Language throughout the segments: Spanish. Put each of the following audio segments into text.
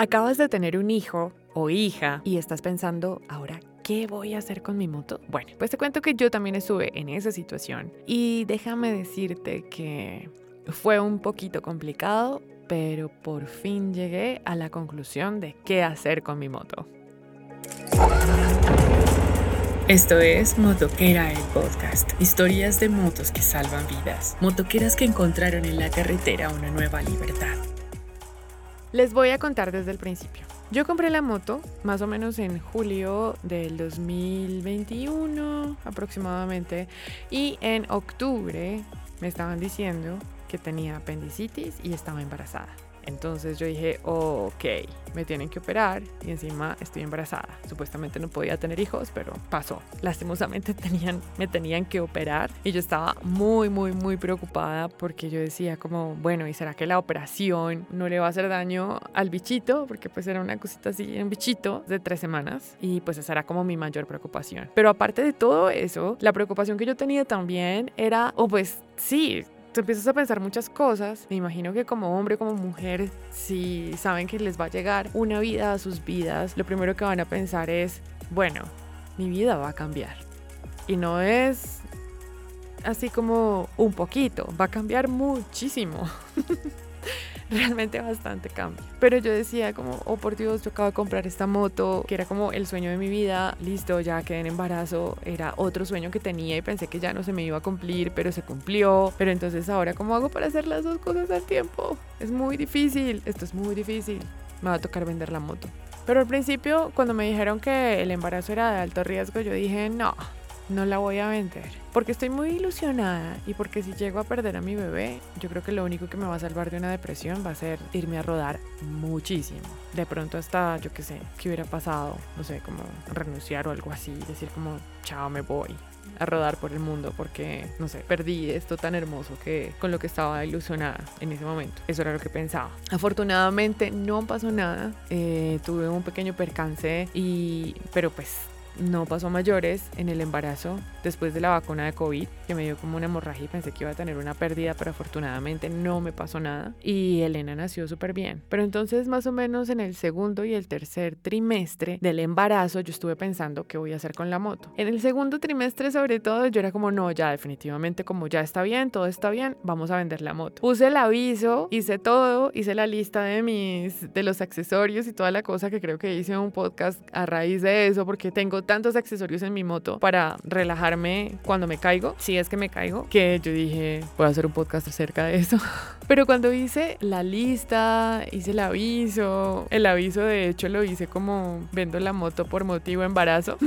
Acabas de tener un hijo o hija y estás pensando, ahora, ¿qué voy a hacer con mi moto? Bueno, pues te cuento que yo también estuve en esa situación y déjame decirte que fue un poquito complicado, pero por fin llegué a la conclusión de qué hacer con mi moto. Esto es Motoquera el podcast. Historias de motos que salvan vidas. Motoqueras que encontraron en la carretera una nueva libertad. Les voy a contar desde el principio. Yo compré la moto más o menos en julio del 2021 aproximadamente y en octubre me estaban diciendo que tenía apendicitis y estaba embarazada. Entonces yo dije, ok, me tienen que operar y encima estoy embarazada. Supuestamente no podía tener hijos, pero pasó. Lastimosamente tenían, me tenían que operar y yo estaba muy, muy, muy preocupada porque yo decía como, bueno, ¿y será que la operación no le va a hacer daño al bichito? Porque pues era una cosita así, un bichito de tres semanas y pues esa era como mi mayor preocupación. Pero aparte de todo eso, la preocupación que yo tenía también era, oh, pues sí, tú empiezas a pensar muchas cosas. Me imagino que como hombre, como mujer, si saben que les va a llegar una vida a sus vidas, lo primero que van a pensar es, bueno, mi vida va a cambiar. Y no es así como un poquito, va a cambiar muchísimo. realmente bastante cambio. Pero yo decía como, oh por Dios, yo comprar esta moto, que era como el sueño de mi vida, listo, ya quedé en embarazo, era otro sueño que tenía y pensé que ya no se me iba a cumplir, pero se cumplió. Pero entonces ahora, ¿cómo hago para hacer las dos cosas al tiempo? Es muy difícil, esto es muy difícil. Me va a tocar vender la moto. Pero al principio, cuando me dijeron que el embarazo era de alto riesgo, yo dije, no, no la voy a vender. Porque estoy muy ilusionada y porque si llego a perder a mi bebé, yo creo que lo único que me va a salvar de una depresión va a ser irme a rodar muchísimo. De pronto hasta, yo qué sé, qué hubiera pasado, no sé, como renunciar o algo así, decir como, chao, me voy a rodar por el mundo porque, no sé, perdí esto tan hermoso que con lo que estaba ilusionada en ese momento. Eso era lo que pensaba. Afortunadamente no pasó nada, eh, tuve un pequeño percance y, pero pues no pasó mayores en el embarazo después de la vacuna de COVID, que me dio como una hemorragia y pensé que iba a tener una pérdida, pero afortunadamente no me pasó nada. Y Elena nació súper bien. Pero entonces más o menos en el segundo y el tercer trimestre del embarazo yo estuve pensando qué voy a hacer con la moto. En el segundo trimestre sobre todo yo era como no, ya definitivamente como ya está bien, todo está bien, vamos a vender la moto. Puse el aviso, hice todo, hice la lista de mis, de los accesorios y toda la cosa que creo que hice un podcast a raíz de eso porque tengo tantos accesorios en mi moto para relajarme cuando me caigo, si es que me caigo, que yo dije, voy a hacer un podcast acerca de eso. Pero cuando hice la lista, hice el aviso, el aviso de hecho lo hice como vendo la moto por motivo embarazo.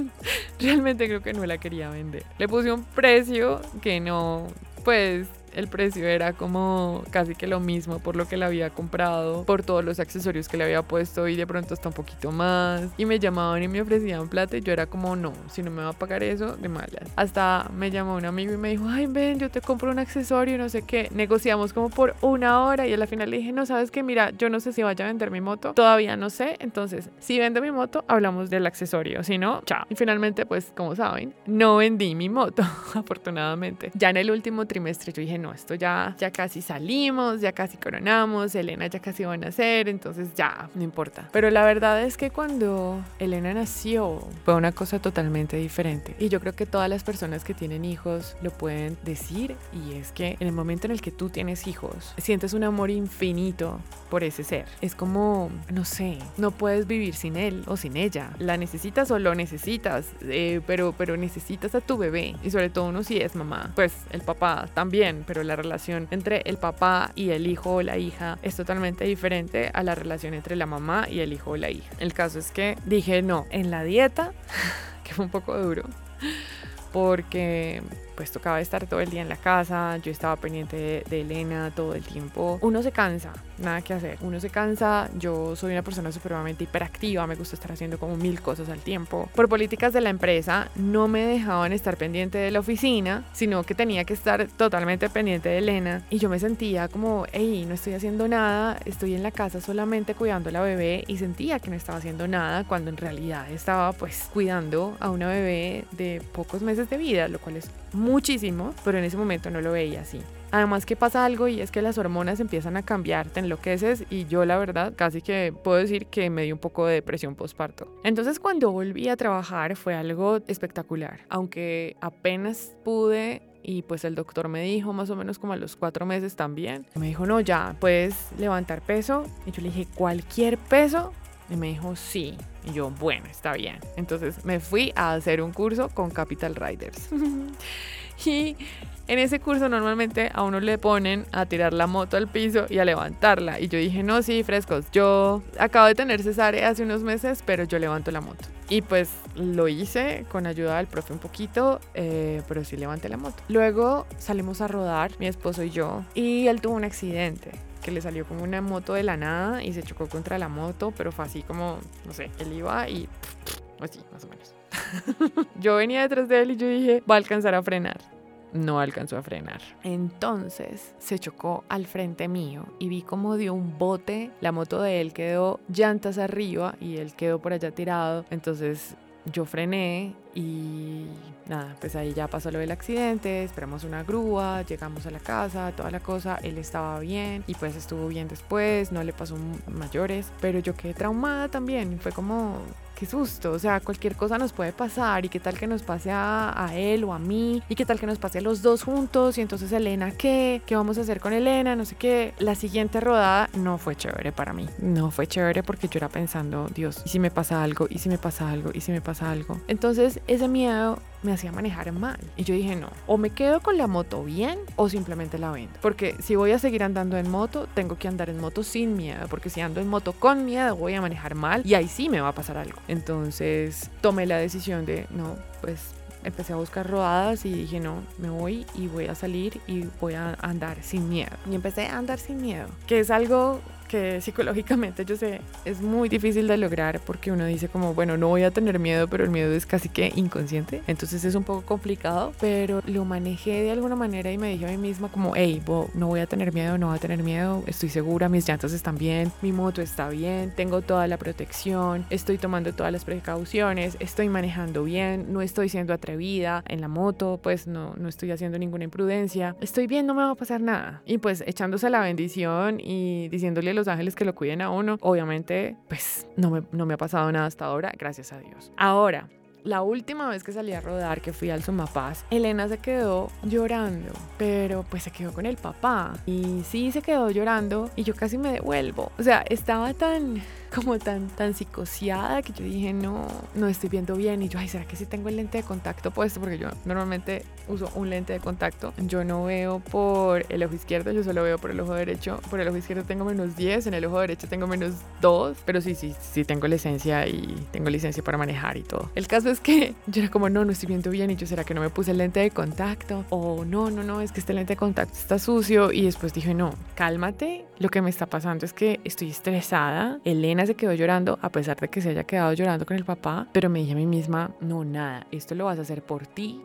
Realmente creo que no la quería vender. Le puse un precio que no, pues el precio era como casi que lo mismo por lo que le había comprado, por todos los accesorios que le había puesto y de pronto hasta un poquito más. Y me llamaban y me ofrecían plata y yo era como, no, si no me va a pagar eso, de malas. Hasta me llamó un amigo y me dijo, ay, ven, yo te compro un accesorio, no sé qué. Negociamos como por una hora y a la final le dije, no, sabes que mira, yo no sé si vaya a vender mi moto, todavía no sé. Entonces, si vendo mi moto, hablamos del accesorio, si no, chao. Y finalmente, pues, como saben, no vendí mi moto, afortunadamente. Ya en el último trimestre yo dije, no, esto ya, ya casi salimos, ya casi coronamos, Elena ya casi va a nacer, entonces ya, no importa. Pero la verdad es que cuando Elena nació fue una cosa totalmente diferente. Y yo creo que todas las personas que tienen hijos lo pueden decir y es que en el momento en el que tú tienes hijos, sientes un amor infinito por ese ser. Es como, no sé, no puedes vivir sin él o sin ella. La necesitas o lo necesitas, eh, pero, pero necesitas a tu bebé. Y sobre todo uno si es mamá, pues el papá también, pero la relación entre el papá y el hijo o la hija es totalmente diferente a la relación entre la mamá y el hijo o la hija. El caso es que dije no, en la dieta, que fue un poco duro, porque pues tocaba estar todo el día en la casa, yo estaba pendiente de, Elena todo el tiempo. Uno se cansa, nada que hacer. Uno se cansa, yo soy una persona supremamente hiperactiva, me gusta estar haciendo como mil cosas al tiempo. Por políticas de la empresa no me dejaban estar pendiente de la oficina, sino que tenía que estar totalmente pendiente de Elena y yo me sentía como, hey, no estoy haciendo nada, estoy en la casa solamente cuidando a la bebé y sentía que no estaba haciendo nada cuando en realidad estaba pues cuidando a una bebé de pocos meses de vida, lo cual es muchísimo, pero en ese momento no lo veía así. Además que pasa algo y es que las hormonas empiezan a cambiar, te enloqueces y yo la verdad casi que puedo decir que me dio un poco de depresión postparto. Entonces cuando volví a trabajar fue algo espectacular, aunque apenas pude y pues el doctor me dijo más o menos como a los cuatro meses también. Me dijo, no, ya puedes levantar peso. Y yo le dije, ¿cualquier peso? Y me dijo, sí. Y yo, bueno, está bien. Entonces me fui a hacer un curso con Capital Riders. y en ese curso normalmente a uno le ponen a tirar la moto al piso y a levantarla. Y yo dije, no, sí, frescos. Yo acabo de tener cesárea hace unos meses, pero yo levanto la moto. Y pues lo hice con ayuda del profe un poquito, eh, pero sí levanté la moto. Luego salimos a rodar, mi esposo y yo, y él tuvo un accidente que le salió como una moto de la nada y se chocó contra la moto, pero fue así como, no sé, él iba y así, más o menos. yo venía detrás de él y yo dije, va a alcanzar a frenar. No alcanzó a frenar. Entonces se chocó al frente mío y vi como dio un bote. La moto de él quedó llantas arriba y él quedó por allá tirado. Entonces yo frené y nada, pues ahí ya pasó lo del accidente, esperamos una grúa, llegamos a la casa, toda la cosa, él estaba bien y pues estuvo bien después, no le pasó mayores, pero yo quedé traumada también, fue como qué susto, o sea, cualquier cosa nos puede pasar y qué tal que nos pase a, él o a mí y qué tal que nos pase a los dos juntos y entonces Elena, ¿qué? ¿Qué vamos a hacer con Elena? No sé qué. La siguiente rodada no fue chévere para mí, no fue chévere porque yo era pensando, Dios, ¿y si me pasa algo? ¿Y si me pasa algo? ¿Y si me pasa algo? Entonces ese miedo me hacía manejar mal. Y yo dije, no, o me quedo con la moto bien o simplemente la vendo. Porque si voy a seguir andando en moto, tengo que andar en moto sin miedo. Porque si ando en moto con miedo, voy a manejar mal y ahí sí me va a pasar algo. Entonces tomé la decisión de, no, pues empecé a buscar rodadas y dije, no, me voy y voy a salir y voy a andar sin miedo. Y empecé a andar sin miedo, que es algo que psicológicamente yo sé es muy difícil de lograr porque uno dice como, bueno, no voy a tener miedo, pero el miedo es casi que inconsciente, entonces es un poco complicado, pero lo manejé de alguna manera y me dije a mí misma como, hey, no voy a tener miedo, no voy a tener miedo, estoy segura, mis llantas están bien, mi moto está bien, tengo toda la protección, estoy tomando todas las precauciones, estoy manejando bien, no estoy siendo atrevida en la moto, pues no, no estoy haciendo ninguna imprudencia, estoy bien, no me va a pasar nada. Y pues echándose la bendición y diciéndole a los ángeles que lo cuiden a uno. Obviamente, pues no me, no me ha pasado nada hasta ahora, gracias a Dios. Ahora, la última vez que salí a rodar, que fui al Sumapaz, Elena se quedó llorando, pero pues se quedó con el papá. Y sí se quedó llorando y yo casi me devuelvo. O sea, estaba tan como tan, tan psicoseada que yo dije, no, no estoy viendo bien. Y yo, ay, ¿será que sí tengo el lente de contacto puesto? Porque yo normalmente uso un lente de contacto. Yo no veo por el ojo izquierdo, yo solo veo por el ojo derecho. Por el ojo izquierdo tengo menos 10, en el ojo derecho tengo menos 2. Pero sí, sí, sí tengo licencia y tengo licencia para manejar y todo. El caso es que yo era como, no, no estoy viendo bien. Y yo, ¿será que no me puse el lente de contacto? O no, no, no, es que este lente de contacto está sucio. Y después dije, no, cálmate. Lo que me está pasando es que estoy estresada. Elena se quedó llorando a pesar de que se haya quedado llorando con el papá, pero me dije a mí misma, no, nada, esto lo vas a hacer por ti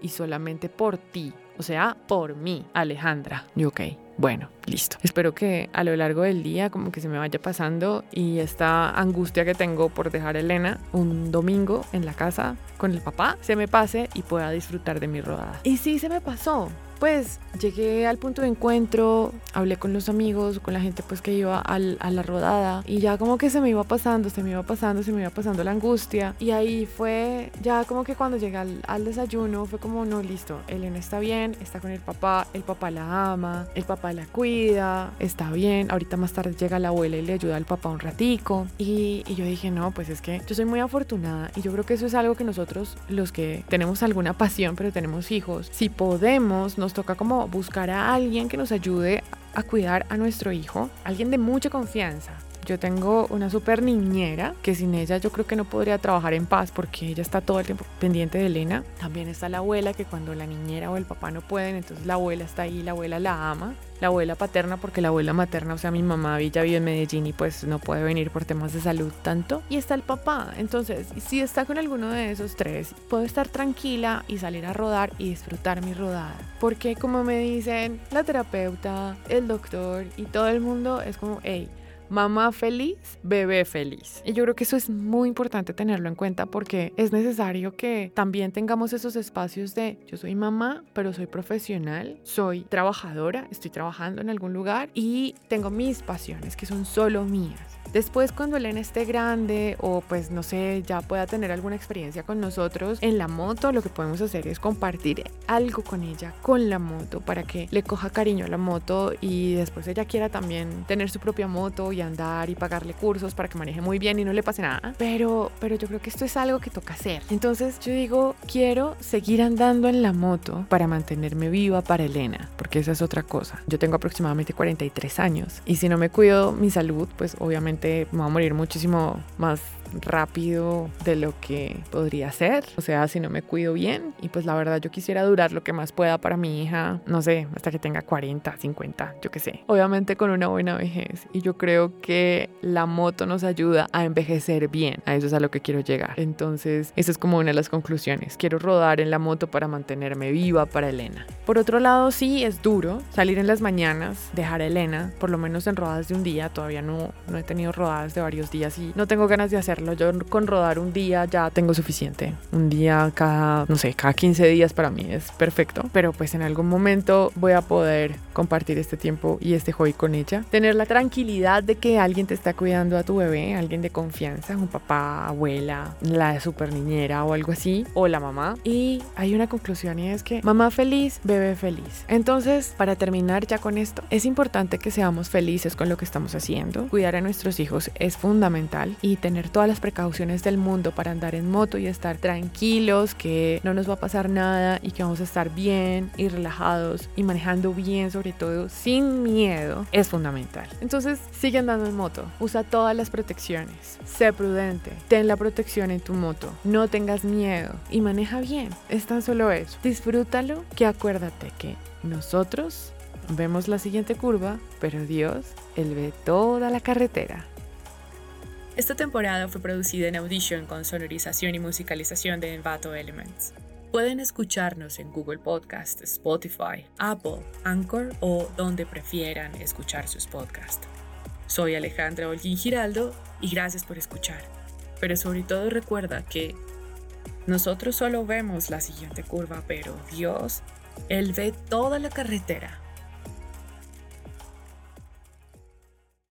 y solamente por ti. O sea, por mí, Alejandra. Y ok, bueno, listo. Espero que a lo largo del día como que se me vaya pasando y esta angustia que tengo por dejar a Elena un domingo en la casa con el papá se me pase y pueda disfrutar de mi rodada. Y sí, se me pasó pues llegué al punto de encuentro, hablé con los amigos, con la gente pues que iba a la rodada y ya como que se me iba pasando, se me iba pasando, se me iba pasando la angustia y ahí fue ya como que cuando llegué al, desayuno fue como no, listo, Elena está bien, está con el papá, el papá la ama, el papá la cuida, está bien, ahorita más tarde llega la abuela y le ayuda al papá un ratico y, y yo dije no, pues es que yo soy muy afortunada y yo creo que eso es algo que nosotros los que tenemos alguna pasión pero tenemos hijos, si podemos nos toca como buscar a alguien que nos ayude a cuidar a nuestro hijo, alguien de mucha confianza, yo tengo una super niñera que sin ella yo creo que no podría trabajar en paz porque ella está todo el tiempo pendiente de Elena. También está la abuela que cuando la niñera o el papá no pueden, entonces la abuela está ahí, la abuela la ama. La abuela paterna porque la abuela materna, o sea, mi mamá ya vive en Medellín y pues no puede venir por temas de salud tanto. Y está el papá. Entonces, si está con alguno de esos tres, puedo estar tranquila y salir a rodar y disfrutar mi rodada. Porque como me dicen la terapeuta, el doctor y todo el mundo es como, hey, mamá feliz, bebé feliz. Y yo creo que eso es muy importante tenerlo en cuenta porque es necesario que también tengamos esos espacios de yo soy mamá, pero soy profesional, soy trabajadora, estoy trabajando en algún lugar y tengo mis pasiones que son solo mías. Después cuando Elena esté grande o pues no sé, ya pueda tener alguna experiencia con nosotros en la moto, lo que podemos hacer es compartir algo con ella, con la moto, para que le coja cariño a la moto y después ella quiera también tener su propia moto y andar y pagarle cursos para que maneje muy bien y no le pase nada. Pero, pero yo creo que esto es algo que toca hacer. Entonces yo digo, quiero seguir andando en la moto para mantenerme viva para Elena, porque esa es otra cosa. Yo tengo aproximadamente 43 años y si no me cuido mi salud, pues obviamente me va a morir muchísimo más rápido de lo que podría ser. O sea, si no me cuido bien. Y pues la verdad yo quisiera durar lo que más pueda para mi hija, no sé, hasta que tenga 40, 50, yo qué sé. Obviamente con una buena vejez. Y yo creo que la moto nos ayuda a envejecer bien. A eso es a lo que quiero llegar. Entonces, esa es como una de las conclusiones. Quiero rodar en la moto para mantenerme viva para Elena. Por otro lado, sí, es duro salir en las mañanas, dejar a Elena, por lo menos en rodadas de un día. Todavía no, no he tenido rodadas de varios días y no tengo ganas de hacerlo yo con rodar un día ya tengo suficiente. Un día cada, no sé, cada 15 días para mí es perfecto. Pero pues en algún momento voy a poder compartir este tiempo y este hobby con ella. Tener la tranquilidad de que alguien te está cuidando a tu bebé, alguien de confianza, un papá, abuela, la super niñera o algo así, o la mamá. Y hay una conclusión y es que mamá feliz, bebé feliz. Entonces, para terminar ya con esto, es importante que seamos felices con lo que estamos haciendo. Cuidar a nuestros hijos es fundamental y tener todas las precauciones del mundo para andar en moto y estar tranquilos, que no nos va a pasar nada y que vamos a estar bien y relajados y manejando bien, sobre todo sin miedo, es fundamental. Entonces, sigue andando en moto, usa todas las protecciones, sé prudente, ten la protección en tu moto, no tengas miedo y maneja bien. Es tan solo eso. Disfrútalo, que acuérdate que nosotros vemos la siguiente curva, pero Dios, Él ve toda la carretera. Esta temporada fue producida en Audition con sonorización y musicalización de Envato Elements. Pueden escucharnos en Google Podcast, Spotify, Apple, Anchor o donde prefieran escuchar sus podcasts. Soy Alejandra Olguín Giraldo y gracias por escuchar. Pero sobre todo recuerda que nosotros solo vemos la siguiente curva, pero Dios, Él ve toda la carretera